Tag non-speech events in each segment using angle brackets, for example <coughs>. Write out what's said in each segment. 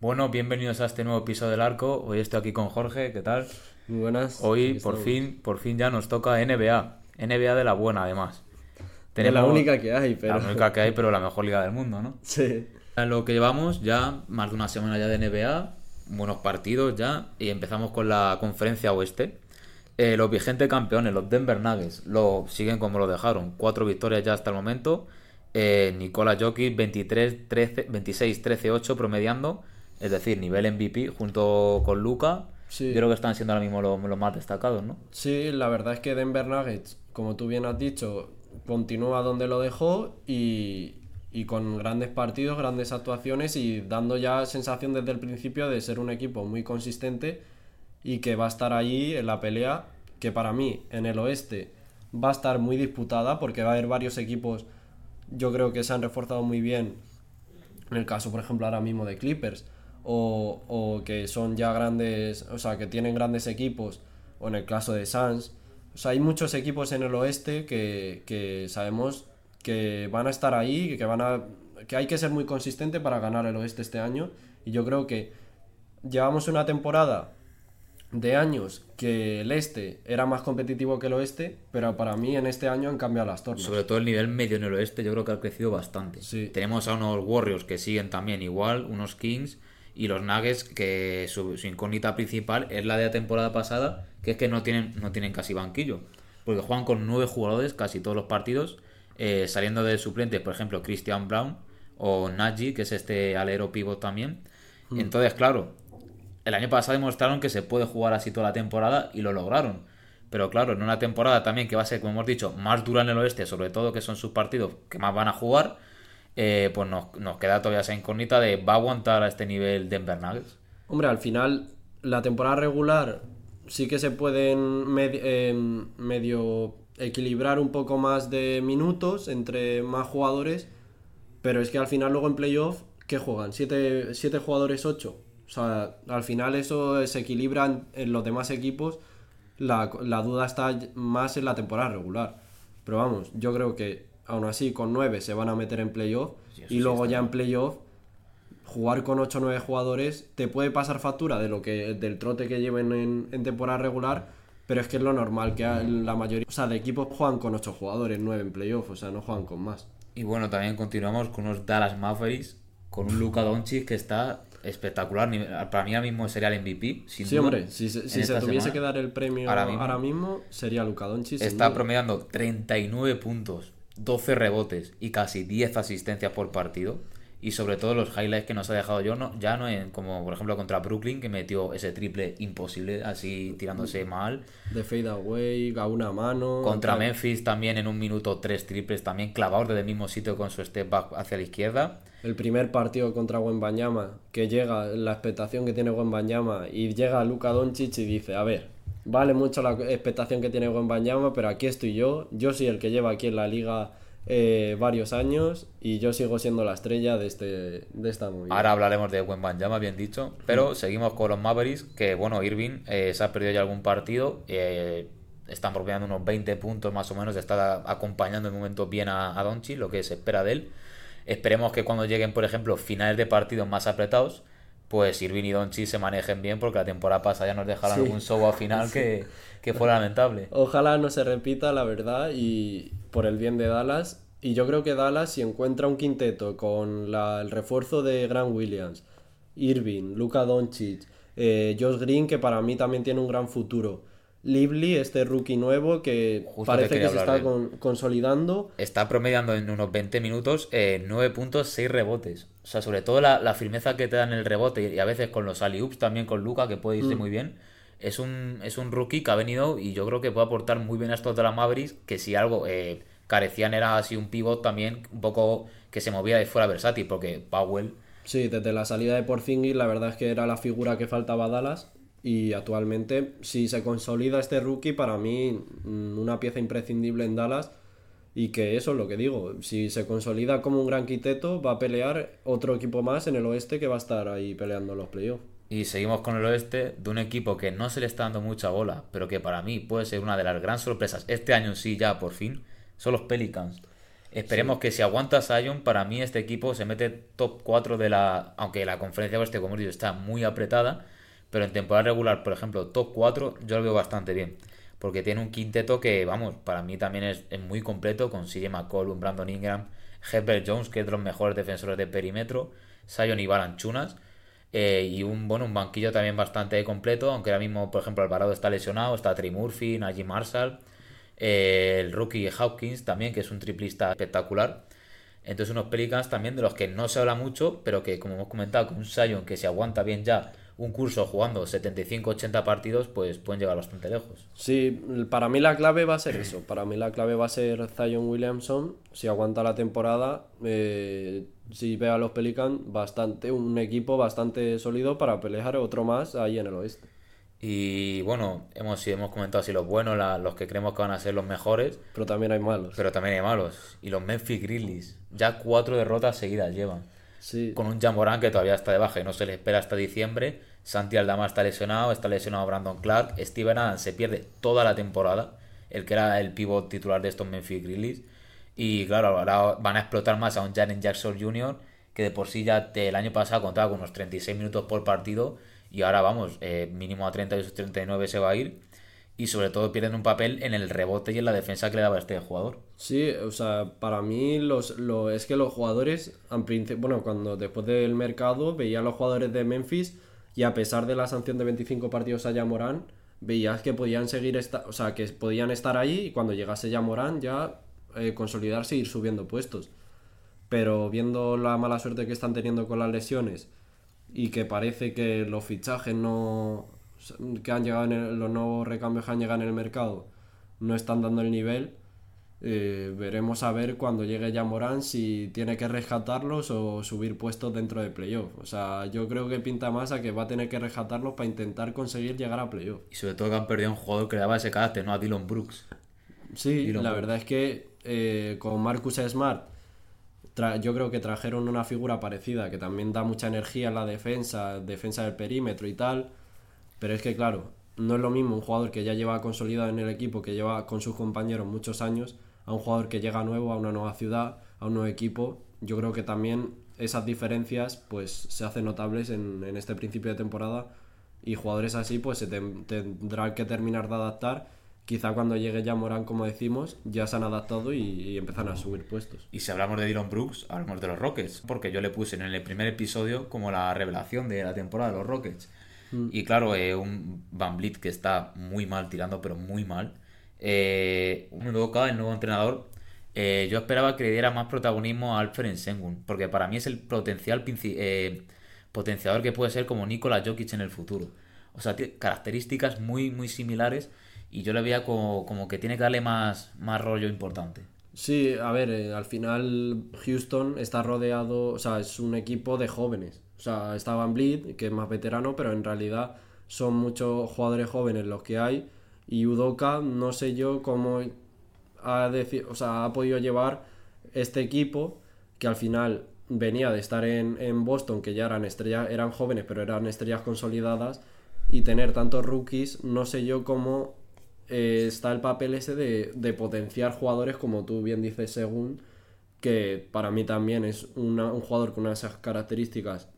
Bueno, bienvenidos a este nuevo episodio del Arco. Hoy estoy aquí con Jorge, ¿qué tal? Muy buenas. Hoy por estamos. fin, por fin ya nos toca NBA. NBA de la buena, además. Es la única que hay, pero. La única que hay, pero la mejor liga del mundo, ¿no? Sí. Lo que llevamos ya más de una semana ya de NBA, buenos partidos ya, y empezamos con la conferencia oeste. Eh, los vigentes campeones, los Denver Nuggets, lo siguen como lo dejaron. Cuatro victorias ya hasta el momento. Eh, Nikola Jokic 23, 13, 26, 13, 8 promediando. Es decir, nivel MVP junto con Luca. Sí. Yo creo que están siendo ahora mismo los, los más destacados, ¿no? Sí, la verdad es que Denver Nuggets, como tú bien has dicho, continúa donde lo dejó y, y con grandes partidos, grandes actuaciones y dando ya sensación desde el principio de ser un equipo muy consistente y que va a estar ahí en la pelea, que para mí en el oeste va a estar muy disputada porque va a haber varios equipos, yo creo que se han reforzado muy bien, en el caso por ejemplo ahora mismo de Clippers, o, o que son ya grandes, o sea, que tienen grandes equipos, o en el caso de Suns. O sea, hay muchos equipos en el oeste que, que sabemos que van a estar ahí, que van a que hay que ser muy consistente para ganar el oeste este año. Y yo creo que llevamos una temporada de años que el este era más competitivo que el oeste, pero para mí en este año han cambiado las tornas. Sobre todo el nivel medio en el oeste, yo creo que ha crecido bastante. Sí. Tenemos a unos Warriors que siguen también igual, unos Kings y los Nuggets que su, su incógnita principal es la de la temporada pasada, que es que no tienen, no tienen casi banquillo. Porque juegan con nueve jugadores casi todos los partidos, eh, saliendo de suplentes, por ejemplo, Christian Brown o Nagy, que es este alero pivot también. Entonces, claro, el año pasado demostraron que se puede jugar así toda la temporada y lo lograron. Pero claro, en una temporada también que va a ser, como hemos dicho, más dura en el oeste, sobre todo que son sus partidos que más van a jugar, eh, pues nos, nos queda todavía esa incógnita de ¿va a aguantar a este nivel Denver Nuggets? Hombre, al final, la temporada regular sí que se pueden eh, medio equilibrar un poco más de minutos entre más jugadores, pero es que al final luego en playoff, ¿qué juegan? ¿Siete, siete jugadores, ocho? O sea, al final eso se equilibra en, en los demás equipos, la, la duda está más en la temporada regular. Pero vamos, yo creo que aún así con nueve se van a meter en playoff Sí, y luego ya en playoff jugar con 8 o 9 jugadores te puede pasar factura de lo que del trote que lleven en, en temporada regular, pero es que es lo normal que la mayoría, o sea, de equipos juegan con 8 jugadores, 9 en playoff, o sea, no juegan con más. Y bueno, también continuamos con unos Dallas Mavericks, con un Luka Doncic que está espectacular. Para mí ahora mismo sería el MVP, sin Sí, duda, hombre, si, se- si tuviese semana. que dar el premio Ahora ahora mismo. mismo, sería Luka Doncic. Está promediando 39 puntos, 12 rebotes y casi 10 asistencias por partido. Y sobre todo los highlights que nos ha dejado yo, no, ya no en, como por ejemplo contra Brooklyn, que metió ese triple imposible, así tirándose mal. De fade away, a una mano. Contra tal. Memphis también en un minuto tres triples, también clavados desde el mismo sitio con su step back hacia la izquierda. El primer partido contra Wembanyama, que llega, la expectación que tiene Wembanyama, y llega Luka Doncic y dice, a ver, vale mucho la expectación que tiene Wembanyama, pero aquí estoy yo, yo soy el que lleva aquí en la liga eh, varios años, y yo sigo siendo la estrella de, este, de esta movida. Ahora hablaremos de Wembanyama, bien dicho. Pero seguimos con los Mavericks, que bueno, Irving eh, se ha perdido ya algún partido. eh, están promediando unos 20 puntos más o menos. Está acompañando en momentos bien a, a Doncic, lo que se espera de él. Esperemos que cuando lleguen, por ejemplo, finales de partidos más apretados, pues Irving y Doncic se manejen bien, porque la temporada pasada ya nos dejaron Sí. algún show al final <laughs> que, que fue lamentable. Ojalá no se repita, la verdad, y por el bien de Dallas. Y yo creo que Dallas, si encuentra un quinteto con la- el refuerzo de Grant Williams, Irving, Luka Doncic, eh, Josh Green, que para mí también tiene un gran futuro. Lively, este rookie nuevo que Justo parece que se está con- consolidando. Está promediando en unos 20 minutos eh, 9 puntos, 6 rebotes. O sea, sobre todo la, la firmeza que te dan el rebote y a veces con los alley-oops también con Luca, que puede irse muy bien. Es un, es un rookie que ha venido y yo creo que puede aportar muy bien a estos de la Mavericks, que si algo eh, carecían era así un pivot también un poco que se movía de fuera versátil, porque Powell Sí, desde la salida de Porzingis, la verdad es que era la figura que faltaba a Dallas. Y actualmente, si se consolida este rookie, para mí, mm, una pieza imprescindible en Dallas. Y que eso es lo que digo. Si se consolida como un gran quiteto, va a pelear otro equipo más en el oeste que va a estar ahí peleando en los playoffs. Y seguimos con el oeste de un equipo que no se le está dando mucha bola, pero que para mí puede ser una de las grandes sorpresas este año sí ya por fin, son los Pelicans. Esperemos que si aguanta Sion, para mí este equipo se mete top 4 de la. Aunque la conferencia oeste, como he dicho, está muy apretada. Pero en temporada regular, por ejemplo, top 4, yo lo veo bastante bien. Porque tiene un quinteto que, vamos, para mí también es, muy completo. Con CJ McCollum, Brandon Ingram, Herbert Jones, que es de los mejores defensores de perímetro. Sion y Balanchunas. Eh, y un, bueno, un banquillo también bastante completo. Aunque ahora mismo, por ejemplo, Alvarado está lesionado. Está Trey Murphy, Najee Marshall. Eh, el rookie Hawkins también, que es un triplista espectacular. Entonces unos Pelicans también de los que no se habla mucho, pero que como hemos comentado, con un Sion que se aguanta bien ya un curso jugando 75-80 partidos, pues pueden llegar bastante lejos. Sí, para mí la clave va a ser eso. Para mí la clave va a ser Zion Williamson. Si aguanta la temporada, eh, si ve a los Pelicans, bastante, un equipo bastante sólido para pelear otro más ahí en el oeste. Y bueno, hemos, hemos comentado si los buenos, los que creemos que van a ser los mejores. Pero también hay malos. Pero también hay malos. Y los Memphis Grizzlies, ya cuatro derrotas seguidas llevan. Sí. Con un Jamorán que todavía está de baja y no se le espera hasta diciembre. Santi Aldama está lesionado, está lesionado Brandon Clark. Steven Adams se pierde toda la temporada, el que era el pivot titular de estos Memphis Grizzlies. Y claro, ahora van a explotar más a un Jaren Jackson Jr., que de por sí ya el año pasado contaba con unos 36 minutos por partido y ahora vamos, eh, mínimo a 30 y 39 se va a ir. Y sobre todo pierden un papel en el rebote y en la defensa que le daba este jugador. Sí, o sea, para mí los, lo, es que los jugadores, bueno, cuando después del mercado veía a los jugadores de Memphis y a pesar de la sanción de 25 partidos a Morán, veías que podían seguir, esta, o sea, que podían estar ahí y cuando llegase ya Morán ya eh, consolidarse e ir subiendo puestos. Pero viendo la mala suerte que están teniendo con las lesiones y que parece que los fichajes no que han llegado en los nuevos recambios que han llegado en el mercado no están dando el nivel eh, veremos a ver cuando llegue ya Morán si tiene que rescatarlos o subir puestos dentro de playoff. O sea, yo creo que pinta más a que va a tener que rescatarlos para intentar conseguir llegar a playoff. Y sobre todo que han perdido un jugador que daba ese carácter, ¿no? A Dylan Brooks. Sí, la verdad es que eh, con Marcus Smart yo creo que trajeron una figura parecida que también da mucha energía en la defensa, defensa del perímetro y tal. Pero es que, claro, no es lo mismo un jugador que ya lleva consolidado en el equipo, que lleva con sus compañeros muchos años, a un jugador que llega nuevo a una nueva ciudad, a un nuevo equipo. Yo creo que también esas diferencias pues se hacen notables en, en este principio de temporada y jugadores así pues se tendrán que terminar de adaptar quizá cuando llegue ya Morán, como decimos, ya se han adaptado y, empiezan a subir puestos. Y si hablamos de Dylan Brooks, hablamos de los Rockets, porque yo le puse en el primer episodio como la revelación de la temporada de los Rockets. Mm. Y claro, eh, un Van Vliet que está muy mal tirando, pero muy mal. Eh, un nuevo el nuevo entrenador, eh, yo esperaba que le diera más protagonismo a Alfred Sengun, porque para mí es el potencial eh, potenciador que puede ser como Nikola Jokic en el futuro. O sea, tiene características muy, muy similares y yo le veía como, que tiene que darle más, más rollo importante. Sí, a ver, eh, al final Houston está rodeado, o sea, es un equipo de jóvenes. O sea, está Van Bleed, que es más veterano, pero en realidad son muchos jugadores jóvenes los que hay. Y Udoka, no sé yo cómo ha, o sea, ha podido llevar este equipo, que al final venía de estar en, en Boston, que ya eran estrellas, eran jóvenes, pero eran estrellas consolidadas, y tener tantos rookies, no sé yo cómo eh, está el papel ese de, potenciar jugadores, como tú bien dices, según, que para mí también es un jugador con unas características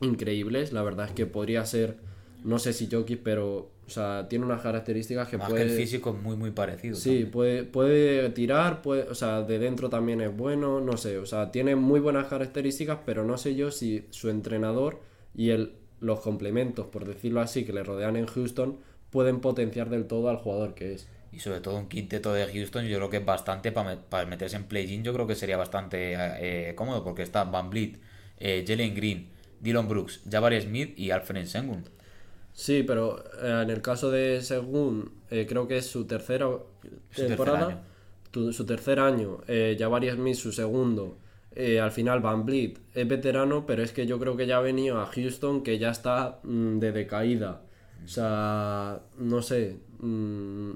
increíbles. La verdad es que podría ser, no sé si Jokic, pero o sea, tiene unas características que puede. Que el físico es muy, muy parecido. Sí, puede, puede tirar, puede, o sea, de dentro también es bueno, no sé, o sea, tiene muy buenas características, pero no sé yo si su entrenador y el, los complementos, por decirlo así, que le rodean en Houston pueden potenciar del todo al jugador que es. Y sobre todo un quinteto de Houston, yo creo que es bastante para, meterse en play-in, yo creo que sería bastante eh, cómodo, porque está Van Vliet, eh, Jalen Green, Dylan Brooks, Jabari Smith y Alfred Sengun. Sí, pero eh, en el caso de Sengun, creo que es su tercera temporada, su tercer año, Jabari Smith su segundo. al final Van Vliet es veterano, pero es que yo creo que ya ha venido a Houston que ya está mm, de decaída. O sea, no sé. Mm,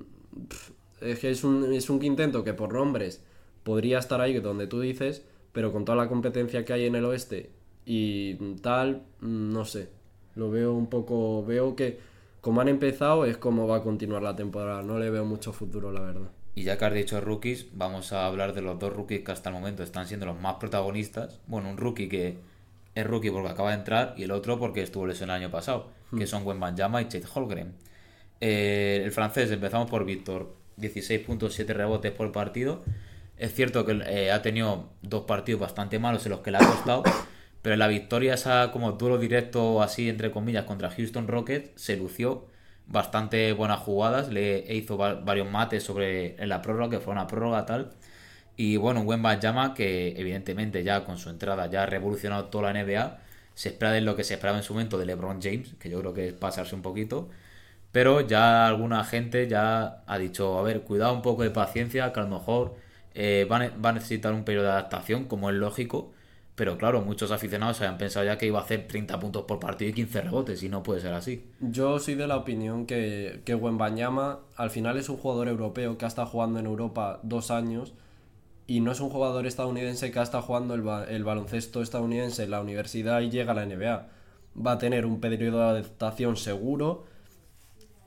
es que es un, es un quinteto que por nombres podría estar ahí donde tú dices, pero con toda la competencia que hay en el oeste y tal, mm, no sé. Lo veo un poco. Veo que como han empezado es como va a continuar la temporada. No le veo mucho futuro, la verdad. Y ya que has dicho rookies, vamos a hablar de los dos rookies que hasta el momento están siendo los más protagonistas. Bueno, un rookie que es rookie porque acaba de entrar y el otro porque estuvo lesionado el año pasado, que son Wembanyama y Chet Holgren. Eh, el francés, empezamos por Víctor, 16.7 rebotes por partido. Es cierto que eh, ha tenido dos partidos bastante malos en los que le ha costado, pero en la victoria, esa como duelo directo, así entre comillas, contra Houston Rockets, se lució bastante buenas jugadas, le hizo varios mates sobre en la prórroga, que fue una prórroga tal. Y bueno, un buen Llama que evidentemente ya con su entrada ya ha revolucionado toda la NBA. Se espera de lo que se esperaba en su momento de LeBron James, que yo creo que es pasarse un poquito. Pero ya alguna gente ya ha dicho, a ver, cuidado un poco de paciencia, que a lo mejor eh, va, a necesitar un periodo de adaptación, como es lógico. Pero claro, muchos aficionados habían pensado ya que iba a hacer 30 puntos por partido y 15 rebotes, y no puede ser así. Yo soy de la opinión que, que Wembanyama al final es un jugador europeo que ha estado jugando en Europa dos años y no es un jugador estadounidense que ha estado jugando el, el baloncesto estadounidense en la universidad y llega a la NBA. Va a tener un periodo de adaptación seguro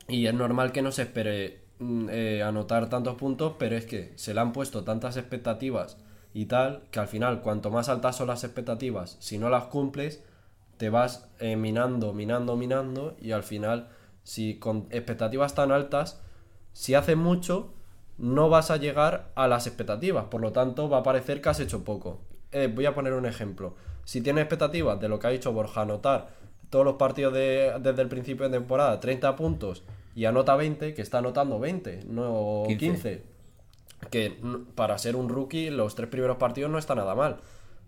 y es normal que no se espere mm, eh, anotar tantos puntos, pero es que se le han puesto tantas expectativas y tal, que al final cuanto más altas son las expectativas, si no las cumples, te vas eh, minando, minando, minando y al final, si con expectativas tan altas, si haces mucho, no vas a llegar a las expectativas, por lo tanto va a parecer que has hecho poco. Eh, voy a poner un ejemplo. Si tienes expectativas de lo que ha dicho Borja, anotar todos los partidos de, desde el principio de temporada, 30 puntos, y anota 20, que está anotando 20, no 15 que para ser un rookie los tres primeros partidos no está nada mal.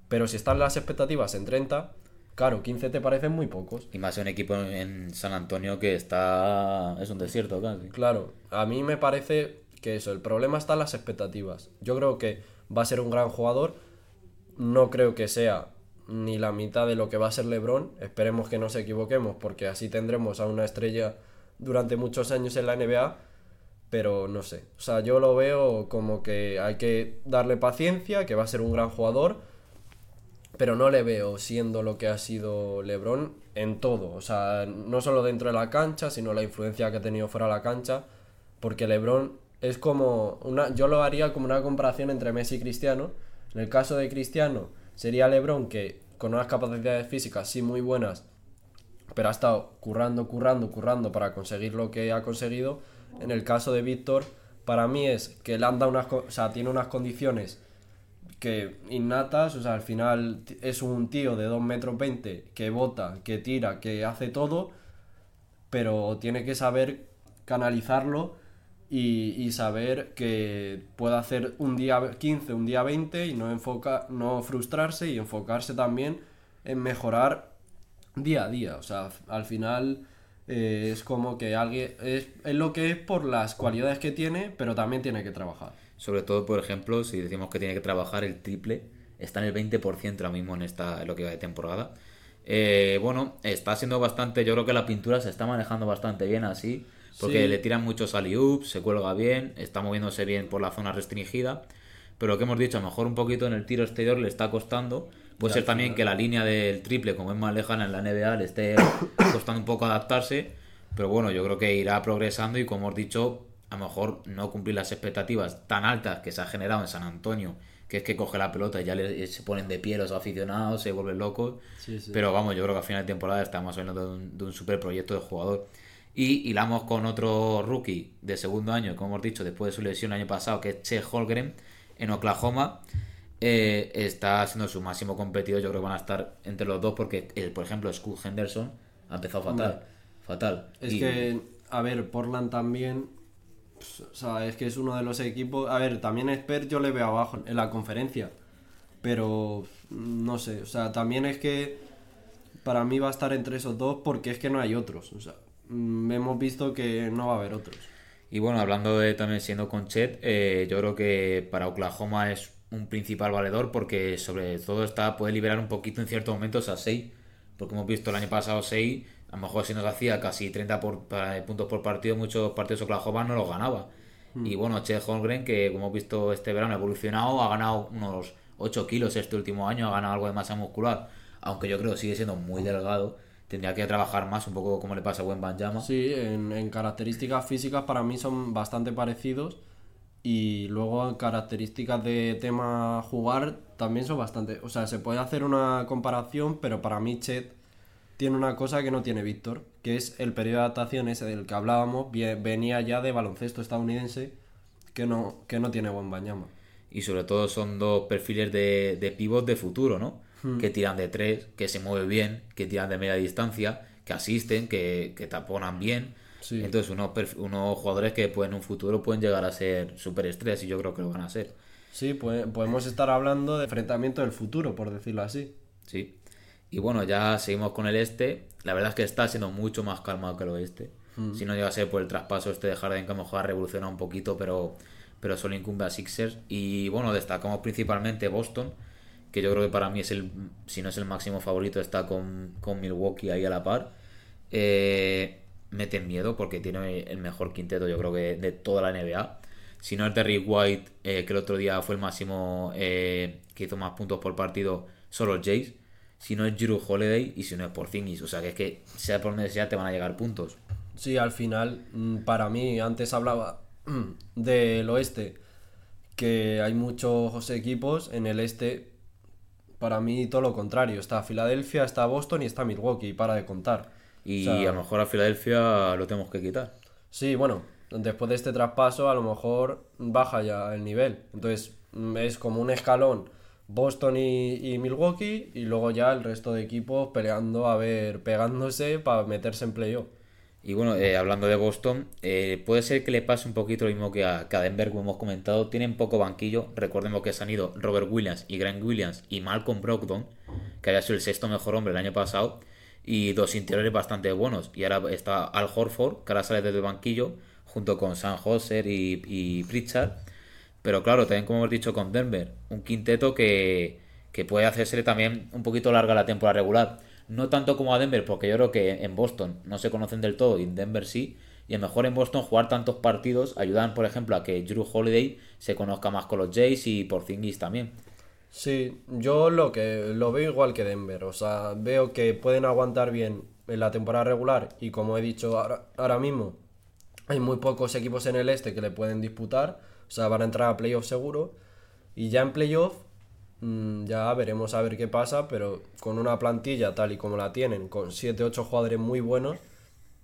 Pero si están las expectativas en 30, claro, 15 te parecen muy pocos. Y más un equipo en San Antonio que está... es un desierto casi. Claro, a mí me parece que eso, el problema está en las expectativas. Yo creo que va a ser un gran jugador, no creo que sea ni la mitad de lo que va a ser LeBron, esperemos que no nos equivoquemos porque así tendremos a una estrella durante muchos años en la NBA pero no sé. O sea, yo lo veo como que hay que darle paciencia, que va a ser un gran jugador, pero no le veo siendo lo que ha sido LeBron en todo. O sea, no solo dentro de la cancha, sino la influencia que ha tenido fuera de la cancha, porque LeBron es como una yo lo haría como una comparación entre Messi y Cristiano. En el caso de Cristiano sería LeBron que con unas capacidades físicas sí muy buenas, pero ha estado currando, currando, currando para conseguir lo que ha conseguido en el caso de Víctor, para mí es que él anda unas, o sea, tiene unas condiciones que innatas, o sea, al final es un tío de 2 metros 20 que bota, que tira, que hace todo, pero tiene que saber canalizarlo y, saber que puede hacer un día 15, un día 20 y no, no frustrarse y enfocarse también en mejorar día a día. O sea, al final eh, es como que alguien es, lo que es por las cualidades que tiene, pero también tiene que trabajar. Sobre todo, por ejemplo, si decimos que tiene que trabajar el triple, está en el 20% ahora mismo en, esta, lo que va de temporada. Eh, bueno, está siendo bastante, yo creo que la pintura se está manejando bastante bien así, porque le tiran muchos alley se cuelga bien, está moviéndose bien por la zona restringida, pero lo que hemos dicho, a lo mejor un poquito en el tiro exterior le está costando, Puede ser también que la línea del triple, como es más lejana en la NBA, le esté <coughs> costando un poco adaptarse. Pero bueno, yo creo que irá progresando y como hemos dicho, a lo mejor no cumplir las expectativas tan altas que se ha generado en San Antonio, que es que coge la pelota y ya se ponen de pie los aficionados, se vuelven locos. Pero vamos, yo creo que a final de temporada estamos hablando de un, de un super proyecto de jugador. Y hilamos con otro rookie de segundo año, como hemos dicho, después de su lesión el año pasado, que es Che Holgren en Oklahoma. Eh, está siendo su máximo competidor. Yo creo que van a estar entre los dos porque, eh, por ejemplo, Scoot Henderson ha empezado fatal. Fatal. Es que, a ver, Portland también. Pues, o sea, es que es uno de los equipos. A ver, también Expert yo le veo abajo en la conferencia. Pero no sé, o sea, también es que para mí va a estar entre esos dos porque es que no hay otros. O sea, mm, hemos visto que no va a haber otros. Y bueno, hablando de también siendo con Chet, eh, yo creo que para Oklahoma es un principal valedor porque sobre todo está puede liberar un poquito en ciertos momentos a 6 porque hemos visto el año pasado 6 a lo mejor si nos hacía casi 30 por, puntos por partido muchos partidos Oklahoma no los ganaba hmm. y bueno Che Holmgren que como hemos visto este verano ha evolucionado ha ganado unos 8 kilos este último año ha ganado algo de masa muscular aunque yo creo que sigue siendo muy delgado tendría que trabajar más un poco como le pasa a Buen Banjama sí en, en características físicas para mí son bastante parecidos Y luego características de tema jugar también son bastante... O sea, se puede hacer una comparación, pero para mí Chet tiene una cosa que no tiene Víctor, que es el periodo de adaptación ese del que hablábamos, venía ya de baloncesto estadounidense que no, que no tiene buen bañama. Y sobre todo son dos perfiles de, de pivot de futuro, ¿no? Hmm. Que tiran de tres, que se mueven bien, que tiran de media distancia, que asisten, que, que taponan bien. Entonces, unos, unos jugadores que pues, en un futuro pueden llegar a ser superestrellas y yo creo que lo van a ser. Sí, pues, podemos estar hablando de enfrentamiento del futuro, por decirlo así. Sí. Y bueno, ya seguimos con el este. La verdad es que está siendo mucho más calmado que el oeste. Mm. Si no llega a ser por el traspaso este de Harden que a lo mejor ha revolucionado un poquito, pero, pero solo incumbe a Sixers. Y bueno, destacamos principalmente Boston, que yo creo que para mí es el, si no es el máximo favorito, está con, Milwaukee ahí a la par. Eh, meten miedo porque tiene el mejor quinteto, yo creo que de toda la NBA. Si no es Derrick White, eh, que el otro día fue el máximo eh, que hizo más puntos por partido, solo Jace si no es Drew Holiday y si no es Porzingis. O sea que es que sea por donde sea te van a llegar puntos. Sí, al final, mm, para mí, antes hablaba del oeste, que hay muchos equipos en el este. Para mí todo lo contrario, está Filadelfia, está Boston y está Milwaukee, para de contar. Y a lo mejor a Filadelfia lo tenemos que quitar. Sí, bueno, después de este traspaso a lo mejor baja ya el nivel. Entonces mm, es como un escalón Boston y, Milwaukee y luego ya el resto de equipos peleando a ver, pegándose para meterse en playoff. Y bueno, eh, hablando de Boston, eh, puede ser que le pase un poquito lo mismo que a, Denver, como hemos comentado. Tienen poco banquillo. Recordemos que se han ido Robert Williams y Grant Williams y Malcolm Brogdon, que había sido el sexto mejor hombre el año pasado, y dos interiores bastante buenos. Y ahora está Al Horford, que ahora sale desde el banquillo, junto con Sam Hoser y, Pritchard. Pero claro, también como hemos dicho con Denver, un quinteto que, que puede hacerse también un poquito larga la temporada regular. No tanto como a Denver, porque yo creo que en Boston no se conocen del todo y en Denver sí. Y a lo mejor en Boston jugar tantos partidos ayudan, por ejemplo, a que Drew Holiday se conozca más con los Jays y por Porzingis también. Sí, yo lo que lo veo igual que Denver. O sea, veo que pueden aguantar bien en la temporada regular y como he dicho ahora, ahora mismo, hay muy pocos equipos en el este que le pueden disputar. O sea, van a entrar a playoff seguro. Y ya en playoff, mm, ya veremos a ver qué pasa, pero con una plantilla tal y como la tienen, con 7-8 jugadores muy buenos,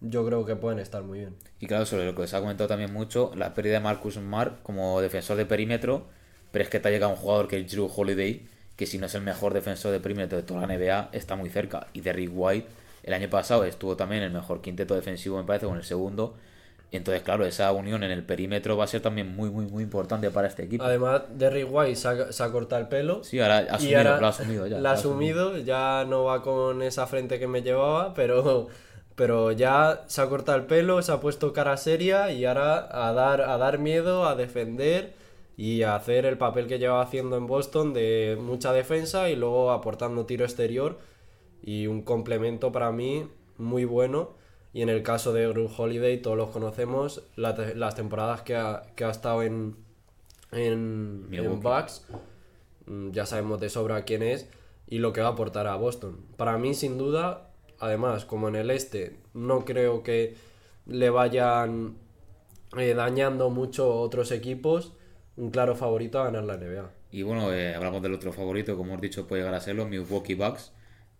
yo creo que pueden estar muy bien. Y claro, sobre lo que se ha comentado también mucho, la pérdida de Marcus Smart como defensor de perímetro, pero es que te ha llegado un jugador que es Drew Holiday, que si no es el mejor defensor de perímetro de toda la NBA, está muy cerca. Y Derrick White, el año pasado estuvo también el mejor quinteto defensivo, me parece, con el segundo, entonces, claro, esa unión en el perímetro va a ser también muy, muy, muy importante para este equipo. Además, Derrick White se ha, cortado el pelo. Sí, ahora ha asumido, lo ha asumido ya. <laughs> Lo ha asumido, ya no va con esa frente que me llevaba, pero, pero ya se ha cortado el pelo, se ha puesto cara seria y ahora a dar, a dar miedo, a defender y a hacer el papel que llevaba haciendo en Boston de mucha defensa y luego aportando tiro exterior y un complemento para mí muy bueno. Y en el caso de Drew Holiday, todos los conocemos, las temporadas que ha, estado en, en, en Bucks, mm, ya sabemos de sobra quién es y lo que va a aportar a Boston. Para mí, sin duda, además, como en el este, no creo que le vayan eh, dañando mucho otros equipos, un claro favorito a ganar la NBA. Y bueno, eh, hablamos del otro favorito, como hemos dicho, puede llegar a ser los Milwaukee Bucks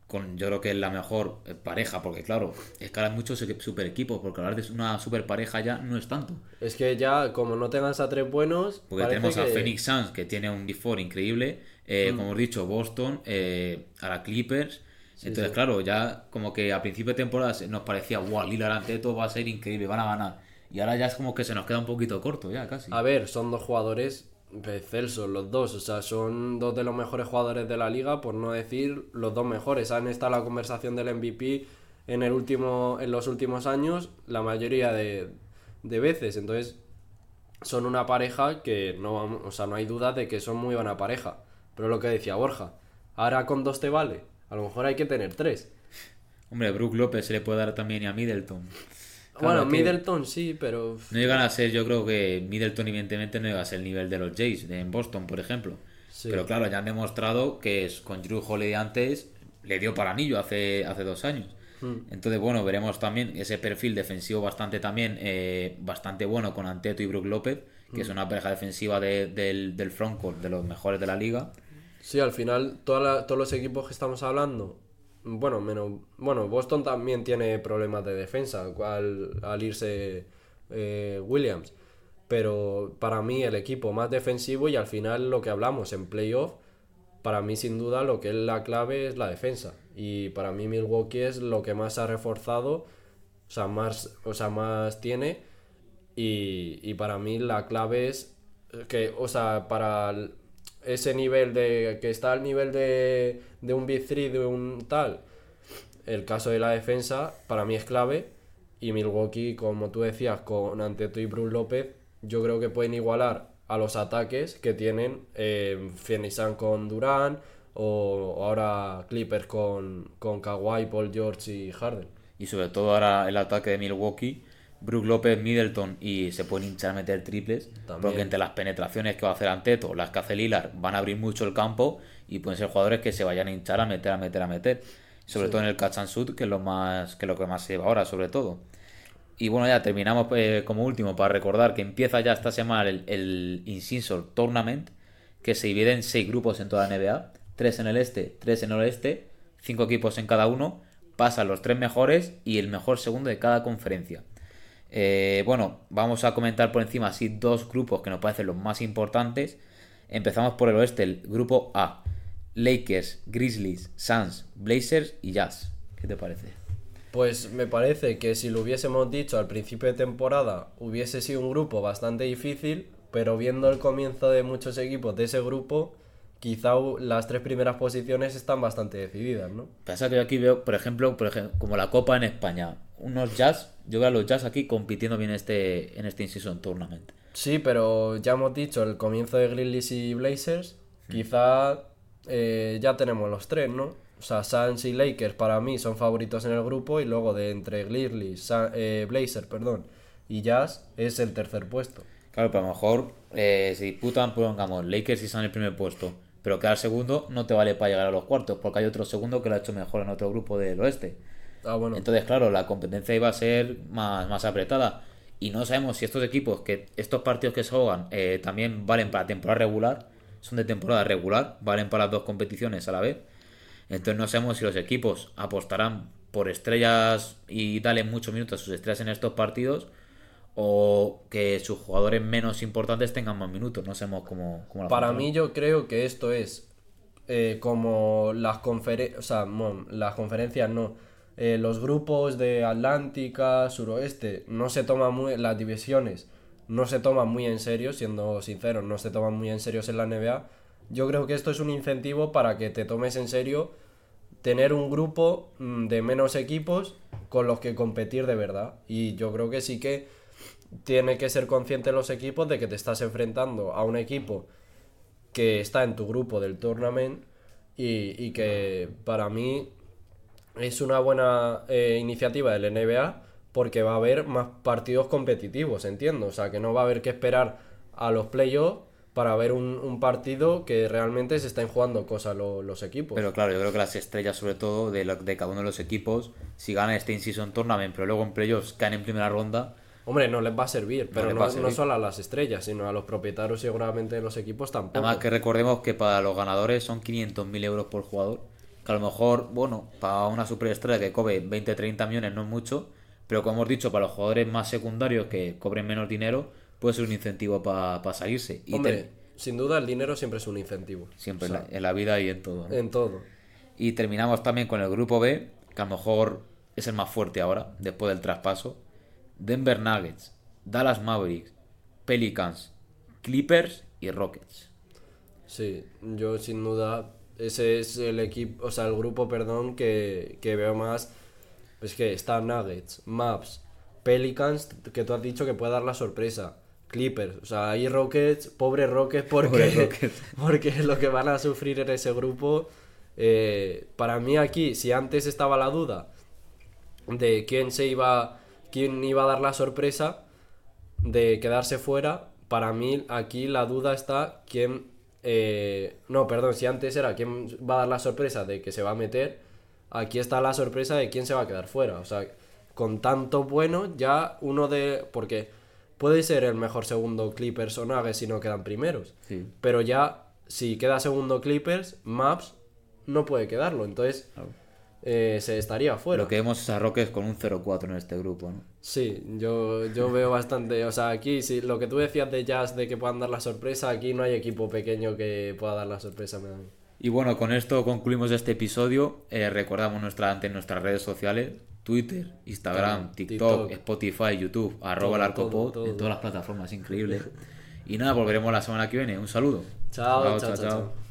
con yo creo que es la mejor eh, pareja, porque claro, escalan muchos super equipos, porque hablar de una super pareja ya no es tanto. Es que ya, como no tengas a tres buenos. Porque tenemos a Phoenix Suns, que tiene un D4 increíble, eh, mm. como hemos dicho, Boston, eh, a la Clippers. Entonces, claro, ya como que a principio de temporada nos parecía, wow, Lillard ante todo va a ser increíble, van a ganar. Y ahora ya es como que se nos queda un poquito corto, ya casi. A ver, son dos jugadores Celso, los dos, o sea, son dos de los mejores jugadores de la liga, por no decir los dos mejores. Han estado en la conversación del MVP en, el último, en los últimos años la mayoría de, veces. Entonces, son una pareja que no, o sea, no hay duda de que son muy buena pareja. Pero lo que decía Borja, ahora con dos te vale. A lo mejor hay que tener tres. Hombre, Brook López se le puede dar también a Middleton bueno, Middleton sí, pero. No llegan a ser, yo creo que Middleton, evidentemente, no llega a ser el nivel de los Jays en Boston, por ejemplo. Pero claro, ya han demostrado que con Drew Holiday antes le dio para anillo hace, hace dos años. Entonces, bueno, veremos también ese perfil defensivo bastante también, eh, bastante bueno con Anteto y Brook López, que es una pareja defensiva de- del, del frontcourt de los mejores de la liga. Sí, al final toda la- todos los equipos que estamos hablando, bueno, menos, bueno, Boston también tiene problemas de defensa al, irse eh, Williams, pero para mí el equipo más defensivo y al final lo que hablamos en playoff, para mí sin duda lo que es la clave es la defensa. Y para mí Milwaukee es lo que más ha reforzado, o sea, más, o sea, más tiene. Y, y para mí la clave es que, o sea, para ese nivel de. que está al nivel de, de un Big 3, de un tal. El caso de la defensa, para mí es clave. Y Milwaukee, como tú decías, con Anteto y Bruce López, yo creo que pueden igualar a los ataques que tienen eh, con Durán o ahora Clippers con, con Kawhi, Paul George y Harden. Y sobre todo ahora el ataque de Milwaukee, Brook López, Middleton y se pueden hinchar a meter triples. También. Porque entre las penetraciones que va a hacer Anteto, las que hace Lillard, van a abrir mucho el campo y pueden ser jugadores que se vayan a hinchar a meter, a meter, a meter. Sobre todo en el catch and shoot, que es lo más que es lo que más se lleva ahora, sobre todo. Y bueno, ya terminamos eh, como último para recordar que empieza ya esta semana el, el Tournament, que se divide en seis grupos en toda la NBA, tres en el este, tres en el oeste, cinco equipos en cada uno, pasan los tres mejores y el mejor segundo de cada conferencia. Eh, bueno, vamos a comentar por encima así dos grupos que nos parecen los más importantes. Empezamos por el oeste, el grupo A. Lakers, Grizzlies, Suns, Blazers y Jazz. ¿Qué te parece? Pues me parece que si lo hubiésemos dicho al principio de temporada hubiese sido un grupo bastante difícil, pero viendo el comienzo de muchos equipos de ese grupo, quizá las tres primeras posiciones están bastante decididas, ¿no? Pasa que yo aquí veo, por ejemplo, por ejemplo, como la Copa en España, unos Jazz, yo veo a los Jazz aquí compitiendo bien este, en este In-Season Tournament. Sí, pero ya hemos dicho el comienzo de Grizzlies y Blazers, quizá eh, ya tenemos los tres, ¿no? O sea, Suns y Lakers para mí son favoritos en el grupo y luego de entre Grizzlies, eh, Blazers, perdón, y Jazz es el tercer puesto. Claro, pero a lo mejor eh, se disputan, pongamos, Lakers y Suns en el primer puesto, pero quedar segundo no te vale para llegar a los cuartos, porque hay otro segundo que lo ha hecho mejor en otro grupo del oeste. Ah, bueno. Entonces, claro, la competencia iba a ser más, más apretada. Y no sabemos si estos equipos, que estos partidos que se juegan eh, también valen para temporada regular, son de temporada regular, valen para las dos competiciones a la vez. Entonces no sabemos si los equipos apostarán por estrellas y darle muchos minutos a sus estrellas en estos partidos o que sus jugadores menos importantes tengan más minutos. No sabemos cómo, cómo lo Para mí yo creo que esto es eh, como las conferencias, o sea, las conferencias no, Eh, los grupos de Atlántica, Suroeste, no se toman muy, las divisiones no se toman muy en serio, siendo sinceros, no se toman muy en serio en la NBA. Yo creo que esto es un incentivo para que te tomes en serio tener un grupo mm, de menos equipos con los que competir de verdad. Y yo creo que sí que tiene que ser consciente los equipos de que te estás enfrentando a un equipo que está en tu grupo del tournament y, y que para mí es una buena eh, iniciativa del NBA porque va a haber más partidos competitivos, entiendo. O sea, que no va a haber que esperar a los playoffs para ver un, un partido que realmente se estén jugando cosas lo- los equipos. Pero claro, yo creo que las estrellas, sobre todo de, lo- de cada uno de los equipos, si ganan este in-season tournament, pero luego en playoffs caen en primera ronda, Hombre, no les va a servir, pero no, no servir. solo a las estrellas, sino a los propietarios seguramente de los equipos tampoco. Además que recordemos que para los ganadores son 500.000 euros por jugador. Que a lo mejor, bueno, para una superestrella que cobre 20-30 millones no es mucho. Pero como hemos dicho, para los jugadores más secundarios que cobren menos dinero, puede ser un incentivo para salirse. Y Hombre, sin duda el dinero siempre es un incentivo. siempre O sea, en, la, en la vida y en todo. ¿no? en todo. Y terminamos también con el grupo B, que a lo mejor es el más fuerte ahora, después del traspaso. Denver Nuggets, Dallas Mavericks, Pelicans, Clippers y Rockets. Sí, yo sin duda ese es el equipo, o sea, el grupo, perdón, que, que veo más. Es que está Nuggets, Maps, Pelicans, que tú has dicho que puede dar la sorpresa. Clippers, o sea, hay Rockets, pobres Rockets, <laughs> porque, Pobres Rockets. <laughs> porque lo que van a sufrir en ese grupo. eh, para mí aquí, si antes estaba la duda de quién se iba, quién iba a dar la sorpresa de quedarse fuera, para mí aquí la duda está quién, eh, no, perdón, si antes era quién va a dar la sorpresa de que se va a meter, aquí está la sorpresa de quién se va a quedar fuera. O sea, con tanto bueno, ya uno de. Porque puede ser el mejor segundo Clippers o Nuggets si no quedan primeros. Sí. Pero ya, si queda segundo Clippers, Maps no puede quedarlo. Entonces. Eh, se estaría fuera. Lo que vemos es a Rockets con un 0-4 en este grupo, ¿no? Sí, yo, yo veo bastante. O sea, aquí, sí, lo que tú decías de Jazz de que puedan dar la sorpresa, aquí no hay equipo pequeño que pueda dar la sorpresa. me da. Y bueno, con esto concluimos este episodio. Eh, recordamos nuestra, ante nuestras redes sociales, Twitter, Instagram, TikTok, TikTok. Spotify, YouTube, arroba el arcopod, en todas las plataformas, increíble. y nada, volveremos la semana que viene. Un saludo. Chao, chao, chao, chao.